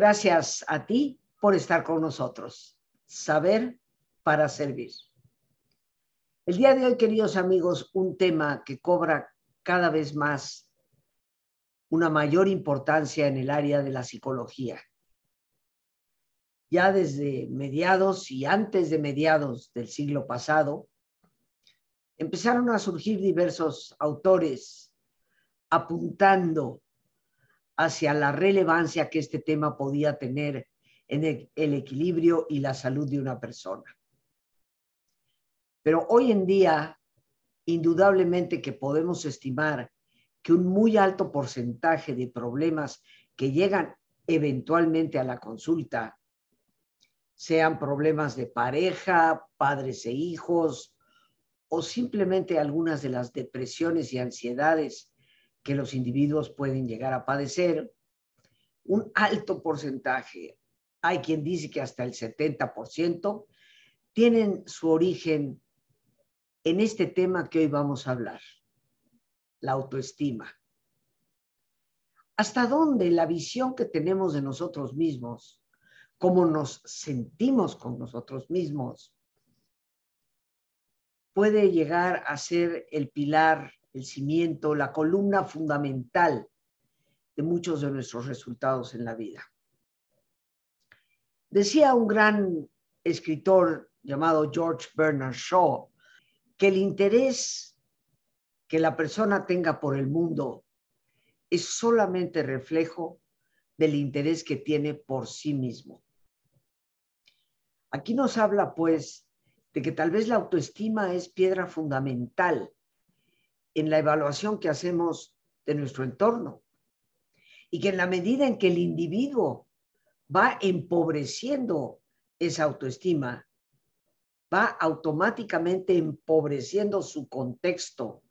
Gracias a ti por estar con nosotros. Saber para servir. El día de hoy, queridos amigos, un tema que cobra cada vez más una mayor importancia en el área de la psicología. Ya desde mediados y antes de mediados del siglo pasado, empezaron a surgir diversos autores apuntando hacia la relevancia que este tema podía tener en el, equilibrio y la salud de una persona. Pero hoy en día, indudablemente que podemos estimar que un muy alto porcentaje de problemas que llegan eventualmente a la consulta, sean problemas de pareja, padres e hijos, o simplemente algunas de las depresiones y ansiedades que los individuos pueden llegar a padecer, un alto porcentaje, hay quien dice que hasta el 70%, tienen su origen en este tema que hoy vamos a hablar, la autoestima. ¿Hasta dónde la visión que tenemos de nosotros mismos, cómo nos sentimos con nosotros mismos, puede llegar a ser el pilar el cimiento, la columna fundamental de muchos de nuestros resultados en la vida. Decía un gran escritor llamado George Bernard Shaw que el interés que la persona tenga por el mundo es solamente reflejo del interés que tiene por sí mismo. Aquí nos habla, pues, de que tal vez la autoestima es piedra fundamental en la evaluación que hacemos de nuestro entorno. Y que en la medida en que el individuo va empobreciendo esa autoestima, va automáticamente empobreciendo su contexto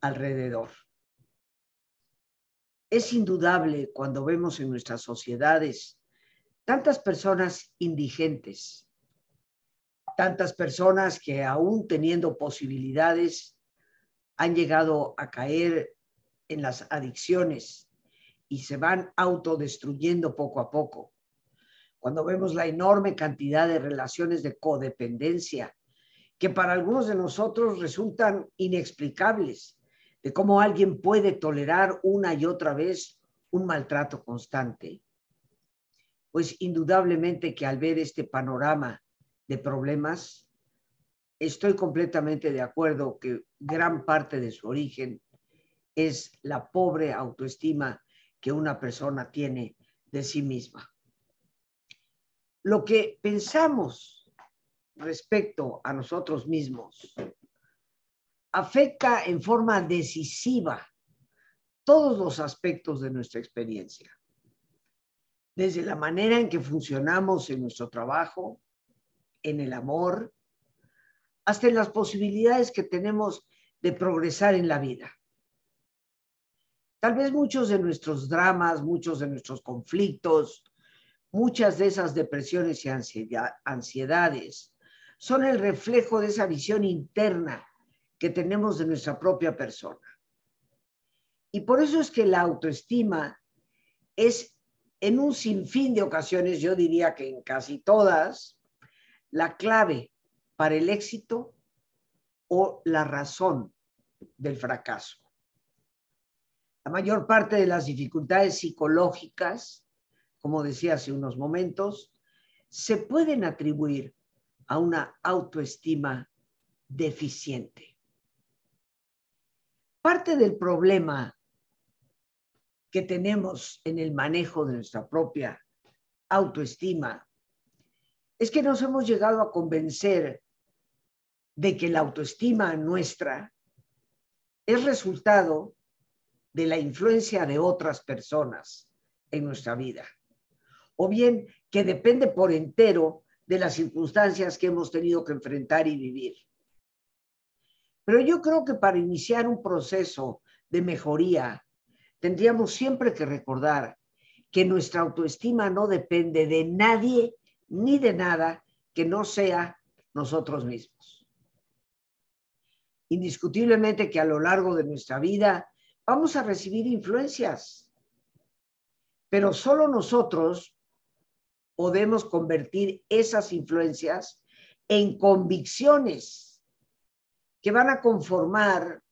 alrededor. Es indudable cuando vemos en nuestras sociedades tantas personas indigentes, tantas personas que aún teniendo posibilidades han llegado a caer en las adicciones y se van autodestruyendo poco a poco. Cuando vemos la enorme cantidad de relaciones de codependencia que para algunos de nosotros resultan inexplicables, de cómo alguien puede tolerar una y otra vez un maltrato constante, pues indudablemente que al ver este panorama de problemas, estoy completamente de acuerdo que gran parte de su origen es la pobre autoestima que una persona tiene de sí misma. Lo que pensamos respecto a nosotros mismos afecta en forma decisiva todos los aspectos de nuestra experiencia, desde la manera en que funcionamos en nuestro trabajo, en el amor, hasta en las posibilidades que tenemos de progresar en la vida. Tal vez muchos de nuestros dramas, muchos de nuestros conflictos, muchas de esas depresiones y ansiedades son el reflejo de esa visión interna que tenemos de nuestra propia persona. Y por eso es que la autoestima es en un sinfín de ocasiones, yo diría que en casi todas, la clave para el éxito o la razón del fracaso. La mayor parte de las dificultades psicológicas, como decía hace unos momentos, se pueden atribuir a una autoestima deficiente. Parte del problema que tenemos en el manejo de nuestra propia autoestima es que nos hemos llegado a convencer de que la autoestima nuestra es resultado de la influencia de otras personas en nuestra vida, o bien que depende por entero de las circunstancias que hemos tenido que enfrentar y vivir. Pero yo creo que para iniciar un proceso de mejoría, tendríamos siempre que recordar que nuestra autoestima no depende de nadie ni de nada que no sea nosotros mismos. Indiscutiblemente que a lo largo de nuestra vida vamos a recibir influencias, pero solo nosotros podemos convertir esas influencias en convicciones que van a conformar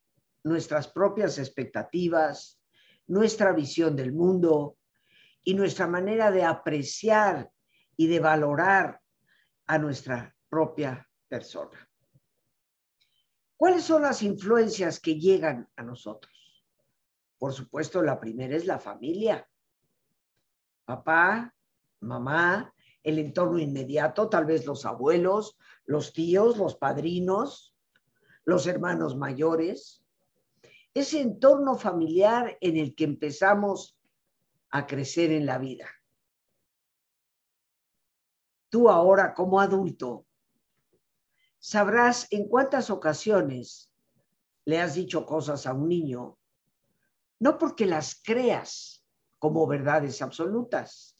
nuestras propias expectativas, nuestra visión del mundo y nuestra manera de apreciar y de valorar a nuestra propia persona. ¿Cuáles son las influencias que llegan a nosotros? Por supuesto, la primera es la familia. Papá, mamá, el entorno inmediato, tal vez los abuelos, los tíos, los padrinos, los hermanos mayores. Ese entorno familiar en el que empezamos a crecer en la vida. Tú ahora como adulto sabrás en cuántas ocasiones le has dicho cosas a un niño, no porque las creas como verdades absolutas,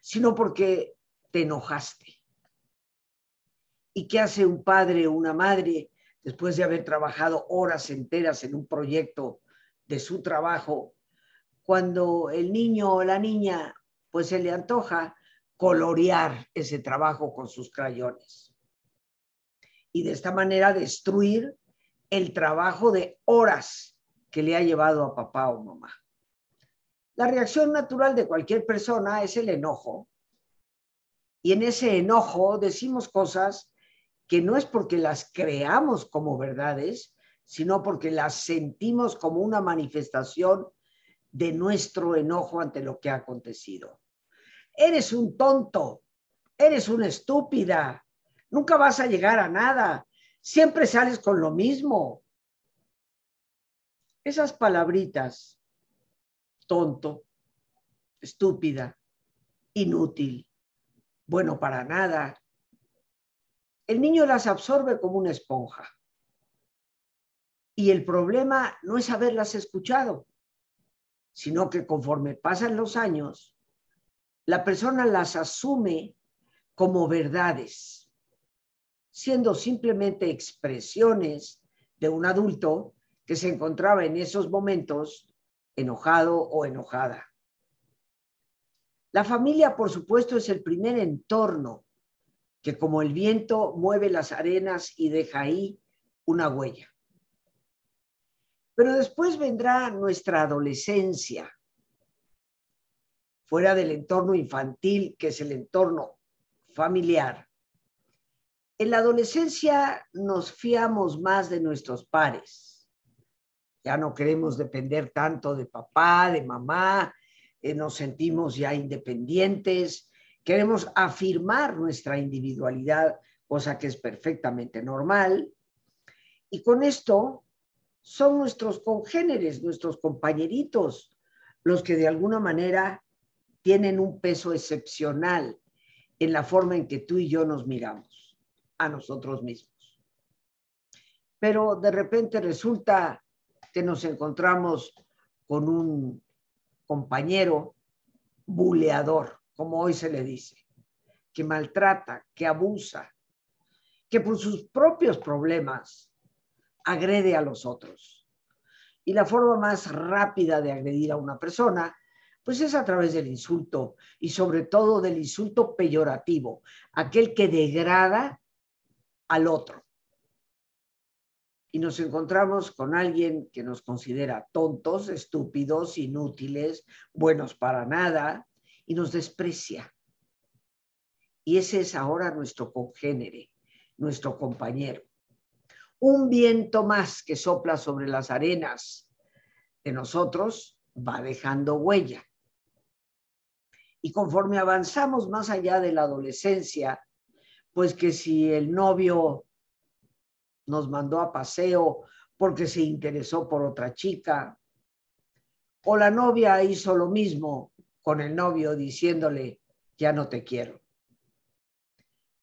sino porque te enojaste. ¿Y qué hace un padre o una madre después de haber trabajado horas enteras en un proyecto de su trabajo, cuando el niño o la niña pues se le antoja colorear ese trabajo con sus crayones? Y de esta manera destruir el trabajo de horas que le ha llevado a papá o mamá. La reacción natural de cualquier persona es el enojo. Y en ese enojo decimos cosas que no es porque las creamos como verdades, sino porque las sentimos como una manifestación de nuestro enojo ante lo que ha acontecido. Eres un tonto, eres una estúpida, nunca vas a llegar a nada, siempre sales con lo mismo. Esas palabritas tonto, estúpida, inútil, bueno para nada. El niño las absorbe como una esponja. Y el problema no es haberlas escuchado, sino que conforme pasan los años, la persona las asume como verdades, siendo simplemente expresiones de un adulto que se encontraba en esos momentos enojado o enojada. La familia, por supuesto, es el primer entorno que como el viento mueve las arenas y deja ahí una huella. Pero después vendrá nuestra adolescencia, fuera del entorno infantil, que es el entorno familiar. En la adolescencia nos fiamos más de nuestros pares ya no queremos depender tanto de papá, de mamá, eh, nos sentimos ya independientes, queremos afirmar nuestra individualidad, cosa que es perfectamente normal. Y con esto son nuestros congéneres, nuestros compañeritos, los que de alguna manera tienen un peso excepcional en la forma en que tú y yo nos miramos a nosotros mismos. Pero de repente resulta que nos encontramos con un compañero buleador, como hoy se le dice, que maltrata, que abusa, que por sus propios problemas agrede a los otros. Y la forma más rápida de agredir a una persona, pues es a través del insulto y sobre todo del insulto peyorativo, aquel que degrada al otro y nos encontramos con alguien que nos considera tontos, estúpidos, inútiles, buenos para nada, y nos desprecia. Y ese es ahora nuestro congénere, nuestro compañero. Un viento más que sopla sobre las arenas de nosotros va dejando huella. Y conforme avanzamos más allá de la adolescencia, pues que si el novio nos mandó a paseo porque se interesó por otra chica. O la novia hizo lo mismo con el novio diciéndole, ya no te quiero.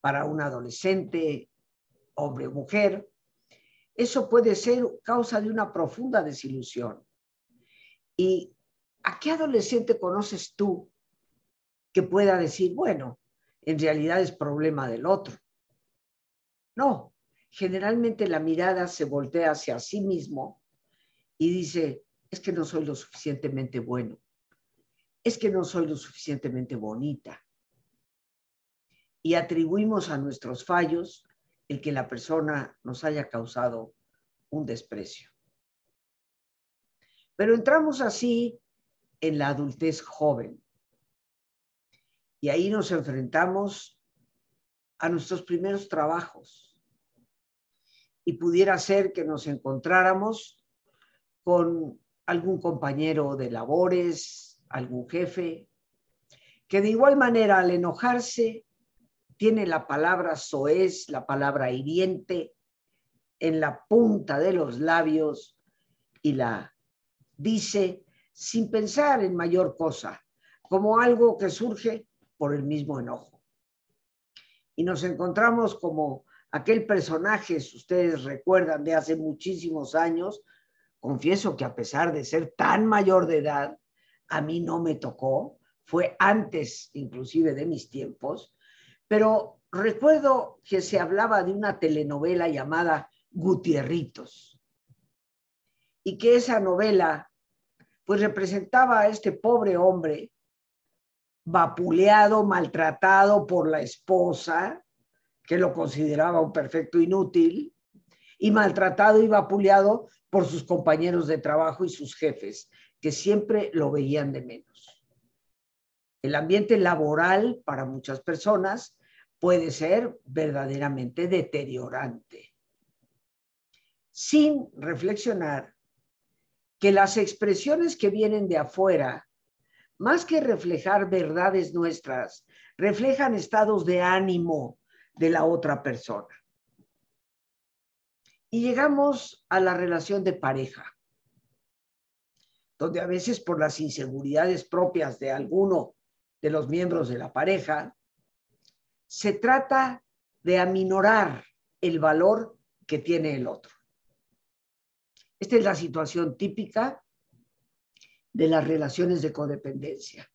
Para un adolescente, hombre o mujer, eso puede ser causa de una profunda desilusión. ¿Y a qué adolescente conoces tú que pueda decir, bueno, en realidad es problema del otro? No, generalmente la mirada se voltea hacia sí mismo y dice, es que no soy lo suficientemente bueno, es que no soy lo suficientemente bonita, y atribuimos a nuestros fallos el que la persona nos haya causado un desprecio. Pero entramos así en la adultez joven. Y ahí nos enfrentamos a nuestros primeros trabajos. Y pudiera ser que nos encontráramos con algún compañero de labores, algún jefe, que de igual manera al enojarse tiene la palabra soez, la palabra hiriente, en la punta de los labios y la dice sin pensar en mayor cosa, como algo que surge por el mismo enojo. Y nos encontramos como aquel personaje, si ustedes recuerdan, de hace muchísimos años, confieso que a pesar de ser tan mayor de edad, a mí no me tocó, fue antes inclusive de mis tiempos, pero recuerdo que se hablaba de una telenovela llamada Gutierritos y que esa novela pues representaba a este pobre hombre vapuleado, maltratado por la esposa, que lo consideraba un perfecto inútil, y maltratado y vapuleado por sus compañeros de trabajo y sus jefes, que siempre lo veían de menos. El ambiente laboral para muchas personas puede ser verdaderamente deteriorante, sin reflexionar que las expresiones que vienen de afuera, más que reflejar verdades nuestras, reflejan estados de ánimo de la otra persona. Y llegamos a la relación de pareja, donde a veces por las inseguridades propias de alguno de los miembros de la pareja, se trata de aminorar el valor que tiene el otro. Esta es la situación típica de las relaciones de codependencia.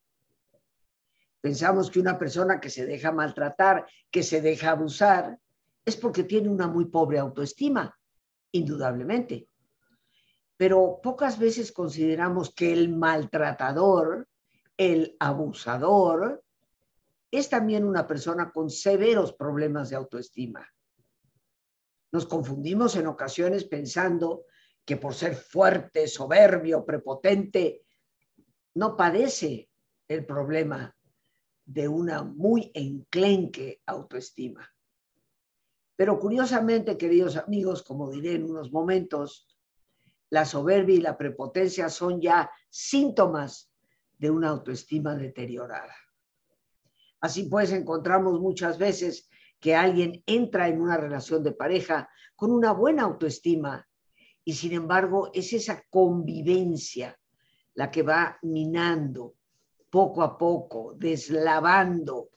Pensamos que una persona que se deja maltratar, que se deja abusar, es porque tiene una muy pobre autoestima, indudablemente. Pero pocas veces consideramos que el maltratador, el abusador, es también una persona con severos problemas de autoestima. Nos confundimos en ocasiones pensando que por ser fuerte, soberbio, prepotente, no padece el problema de una muy enclenque autoestima. Pero curiosamente, queridos amigos, como diré en unos momentos, la soberbia y la prepotencia son ya síntomas de una autoestima deteriorada. Así pues, encontramos muchas veces que alguien entra en una relación de pareja con una buena autoestima y sin embargo es esa convivencia la que va minando poco a poco, deslavando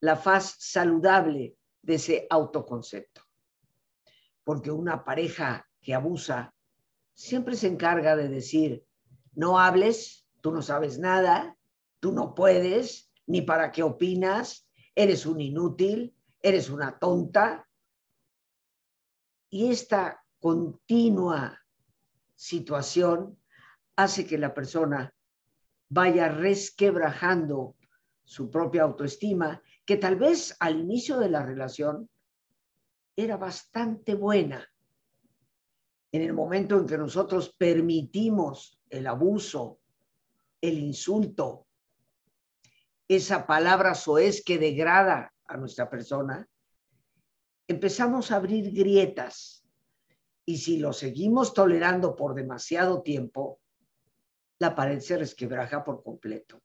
la faz saludable de ese autoconcepto. Porque una pareja que abusa siempre se encarga de decir, no hables, tú no sabes nada, tú no puedes, ni para qué opinas, eres un inútil, eres una tonta. Y esta continua situación hace que la persona vaya resquebrajando su propia autoestima, que tal vez al inicio de la relación era bastante buena. En el momento en que nosotros permitimos el abuso, el insulto, esa palabra soez que degrada a nuestra persona, empezamos a abrir grietas. Y si lo seguimos tolerando por demasiado tiempo, la pared se resquebraja por completo.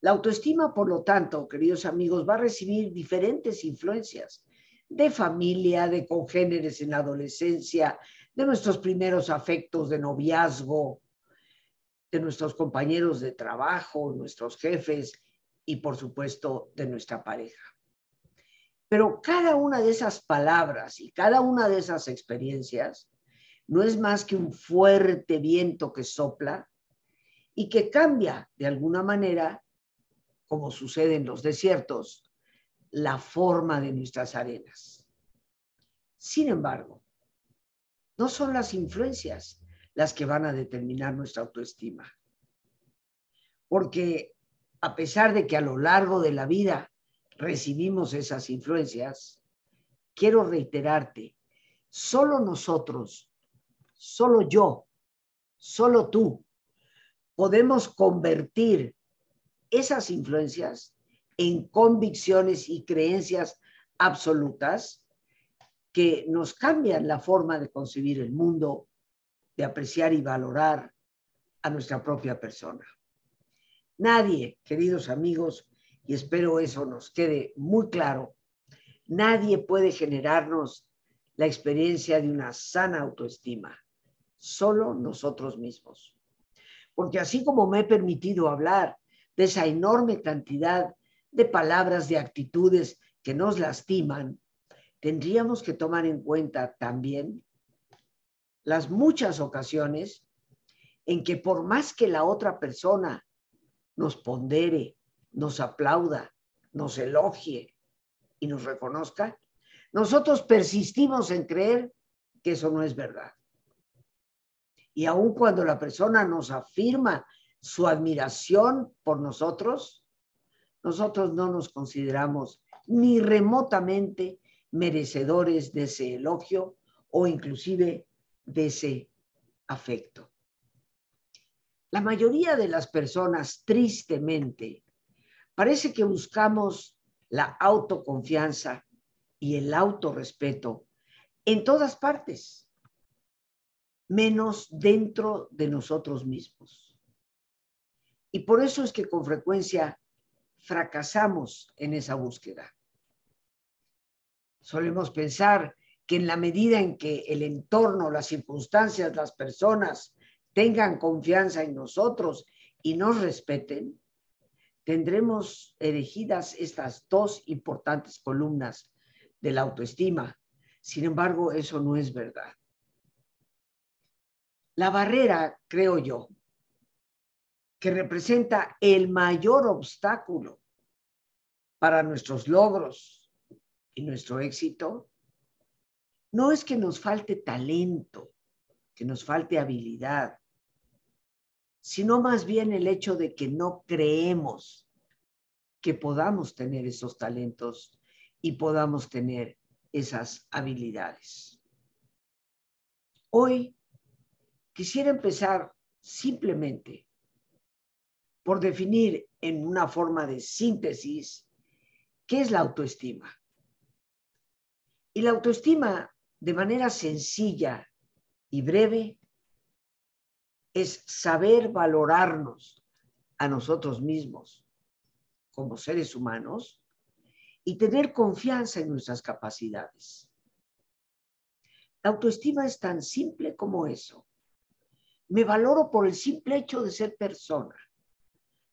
La autoestima, por lo tanto, queridos amigos, va a recibir diferentes influencias de familia, de congéneres en la adolescencia, de nuestros primeros afectos de noviazgo, de nuestros compañeros de trabajo, nuestros jefes y por supuesto de nuestra pareja. Pero cada una de esas palabras y cada una de esas experiencias no es más que un fuerte viento que sopla y que cambia de alguna manera, como sucede en los desiertos, la forma de nuestras arenas. Sin embargo, no son las influencias las que van a determinar nuestra autoestima. Porque a pesar de que a lo largo de la vida recibimos esas influencias, quiero reiterarte, solo nosotros, solo yo, solo tú, podemos convertir esas influencias en convicciones y creencias absolutas que nos cambian la forma de concebir el mundo, de apreciar y valorar a nuestra propia persona. Nadie, queridos amigos, y espero eso nos quede muy claro, nadie puede generarnos la experiencia de una sana autoestima, solo nosotros mismos. Porque así como me he permitido hablar de esa enorme cantidad de palabras, de actitudes que nos lastiman, tendríamos que tomar en cuenta también las muchas ocasiones en que por más que la otra persona nos pondere, nos aplauda, nos elogie y nos reconozca, nosotros persistimos en creer que eso no es verdad. Y aun cuando la persona nos afirma su admiración por nosotros, nosotros no nos consideramos ni remotamente merecedores de ese elogio o inclusive de ese afecto. La mayoría de las personas, tristemente, parece que buscamos la autoconfianza y el autorrespeto en todas partes, menos dentro de nosotros mismos. Y por eso es que con frecuencia fracasamos en esa búsqueda. Solemos pensar que en la medida en que el entorno, las circunstancias, las personas tengan confianza en nosotros y nos respeten, tendremos erigidas estas dos importantes columnas de la autoestima. Sin embargo, eso no es verdad. La barrera, creo yo, que representa el mayor obstáculo para nuestros logros y nuestro éxito, no es que nos falte talento, que nos falte habilidad, sino más bien el hecho de que no creemos que podamos tener esos talentos y podamos tener esas habilidades. Hoy quisiera empezar simplemente por definir en una forma de síntesis qué es la autoestima. Y la autoestima, de manera sencilla y breve, es saber valorarnos a nosotros mismos como seres humanos y tener confianza en nuestras capacidades. La autoestima es tan simple como eso. Me valoro por el simple hecho de ser persona,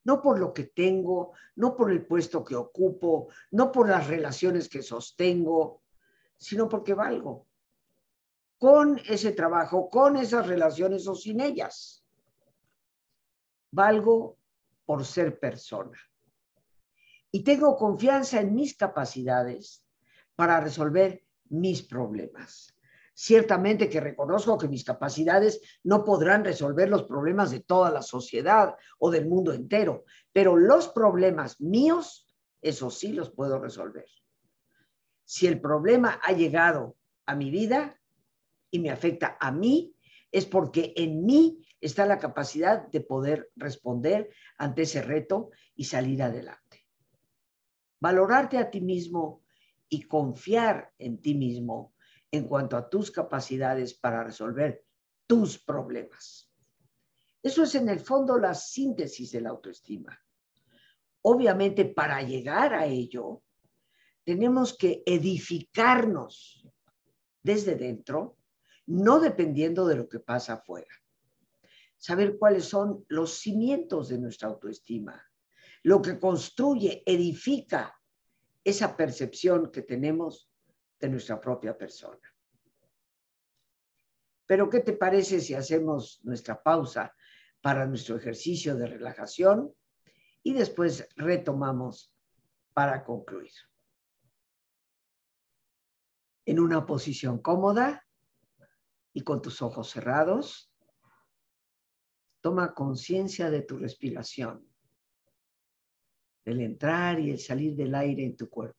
no por lo que tengo, no por el puesto que ocupo, no por las relaciones que sostengo, sino porque valgo con ese trabajo, con esas relaciones o sin ellas. Valgo por ser persona. Y tengo confianza en mis capacidades para resolver mis problemas. Ciertamente que reconozco que mis capacidades no podrán resolver los problemas de toda la sociedad o del mundo entero, pero los problemas míos, eso sí los puedo resolver. Si el problema ha llegado a mi vida, y me afecta a mí, es porque en mí está la capacidad de poder responder ante ese reto y salir adelante. Valorarte a ti mismo y confiar en ti mismo en cuanto a tus capacidades para resolver tus problemas. Eso es en el fondo la síntesis de la autoestima. Obviamente, para llegar a ello, tenemos que edificarnos desde dentro no dependiendo de lo que pasa afuera. Saber cuáles son los cimientos de nuestra autoestima, lo que construye, edifica esa percepción que tenemos de nuestra propia persona. Pero, ¿qué te parece si hacemos nuestra pausa para nuestro ejercicio de relajación y después retomamos para concluir? En una posición cómoda, y con tus ojos cerrados, toma conciencia de tu respiración. del entrar y el salir del aire en tu cuerpo.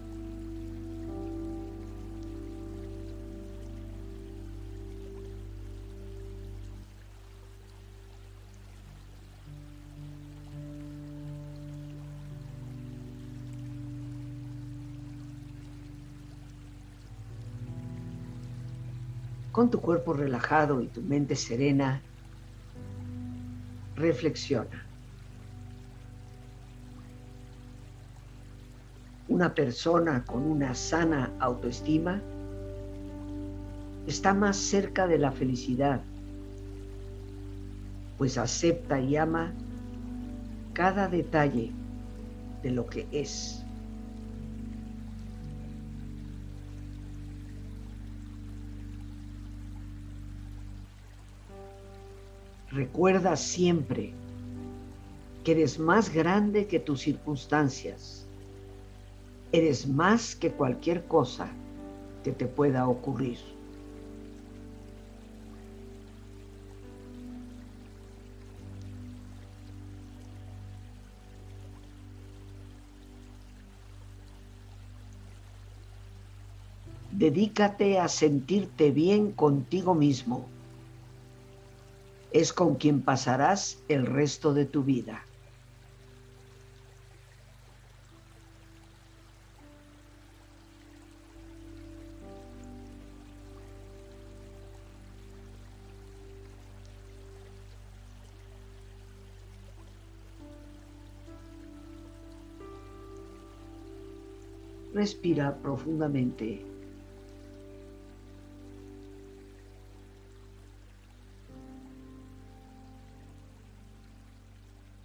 Con tu cuerpo relajado y tu mente serena, reflexiona. Una persona con una sana autoestima está más cerca de la felicidad, pues acepta y ama cada detalle de lo que es. Recuerda siempre que eres más grande que tus circunstancias. Eres más que cualquier cosa que te pueda ocurrir. Dedícate a sentirte bien contigo mismo es con quien pasarás el resto de tu vida. Respira profundamente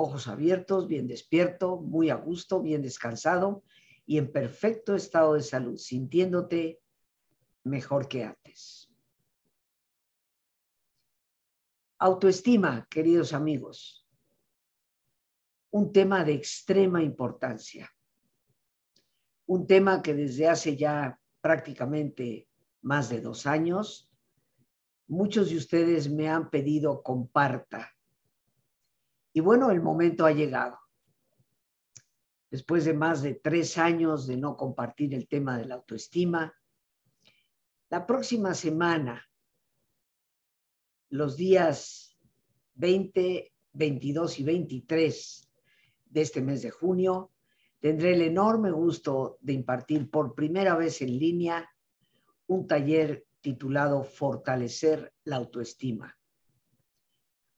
ojos abiertos, bien despierto, muy a gusto, bien descansado y en perfecto estado de salud, sintiéndote mejor que antes. Autoestima, queridos amigos, un tema de extrema importancia, un tema que desde hace ya prácticamente más de dos años, muchos de ustedes me han pedido comparta y bueno, el momento ha llegado. Después de más de tres años de no compartir el tema de la autoestima, la próxima semana, los días 20, 22 y 23 de este mes de junio, tendré el enorme gusto de impartir por primera vez en línea un taller titulado Fortalecer la autoestima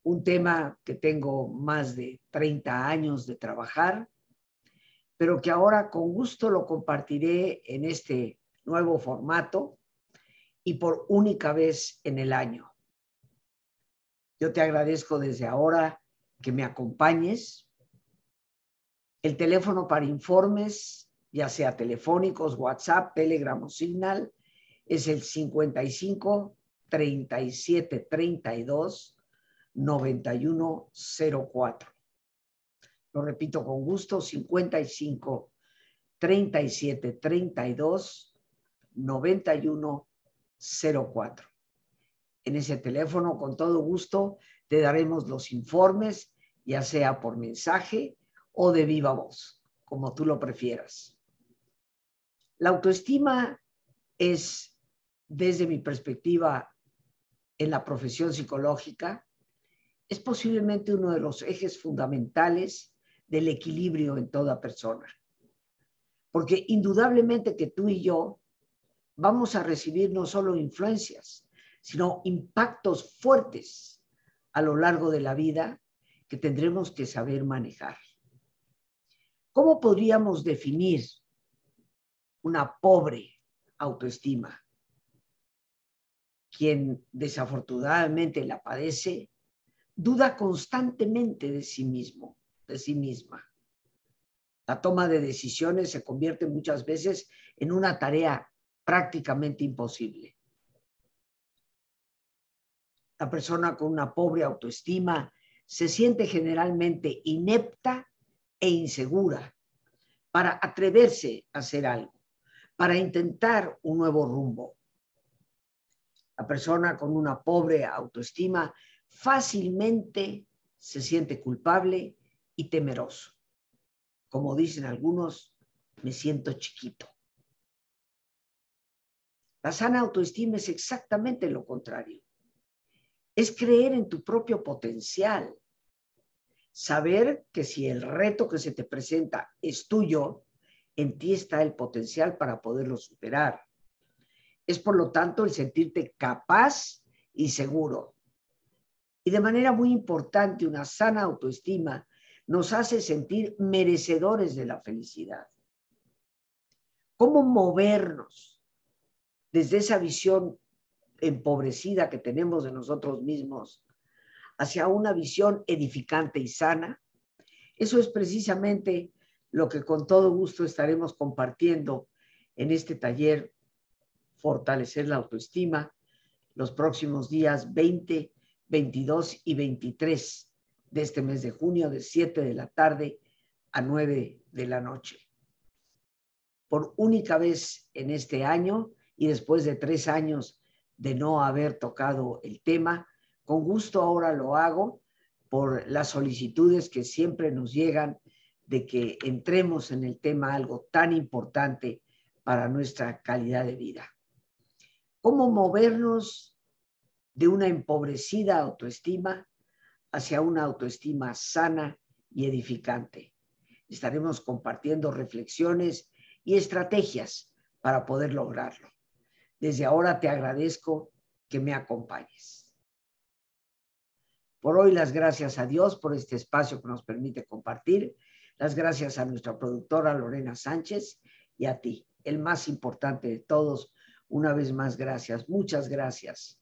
un tema que tengo más de 30 años de trabajar, pero que ahora con gusto lo compartiré en este nuevo formato y por única vez en el año. Yo te agradezco desde ahora que me acompañes. El teléfono para informes, ya sea telefónicos, WhatsApp, Telegram o Signal, es el 55 37 32 9104. Lo repito con gusto, 55 37 32 91 04. En ese teléfono, con todo gusto, te daremos los informes, ya sea por mensaje o de viva voz, como tú lo prefieras. La autoestima es, desde mi perspectiva en la profesión psicológica, es posiblemente uno de los ejes fundamentales del equilibrio en toda persona. Porque indudablemente que tú y yo vamos a recibir no solo influencias, sino impactos fuertes a lo largo de la vida que tendremos que saber manejar. ¿Cómo podríamos definir una pobre autoestima, quien desafortunadamente la padece, duda constantemente de sí mismo, de sí misma. La toma de decisiones se convierte muchas veces en una tarea prácticamente imposible. La persona con una pobre autoestima se siente generalmente inepta e insegura para atreverse a hacer algo, para intentar un nuevo rumbo. La persona con una pobre autoestima fácilmente se siente culpable y temeroso. Como dicen algunos, me siento chiquito. La sana autoestima es exactamente lo contrario. Es creer en tu propio potencial. Saber que si el reto que se te presenta es tuyo, en ti está el potencial para poderlo superar. Es por lo tanto el sentirte capaz y seguro. Y de manera muy importante, una sana autoestima nos hace sentir merecedores de la felicidad. ¿Cómo movernos desde esa visión empobrecida que tenemos de nosotros mismos hacia una visión edificante y sana? Eso es precisamente lo que con todo gusto estaremos compartiendo en este taller Fortalecer la autoestima los próximos días 20, 22 y 23 de este mes de junio, de 7 de la tarde a 9 de la noche. Por única vez en este año y después de tres años de no haber tocado el tema, con gusto ahora lo hago por las solicitudes que siempre nos llegan de que entremos en el tema algo tan importante para nuestra calidad de vida. ¿Cómo movernos de una empobrecida autoestima hacia una autoestima sana y edificante? Estaremos compartiendo reflexiones y estrategias para poder lograrlo. Desde ahora te agradezco que me acompañes. Por hoy las gracias a Dios por este espacio que nos permite compartir las gracias a nuestra productora Lorena Sánchez y a ti, el más importante de todos. Una vez más, gracias, muchas gracias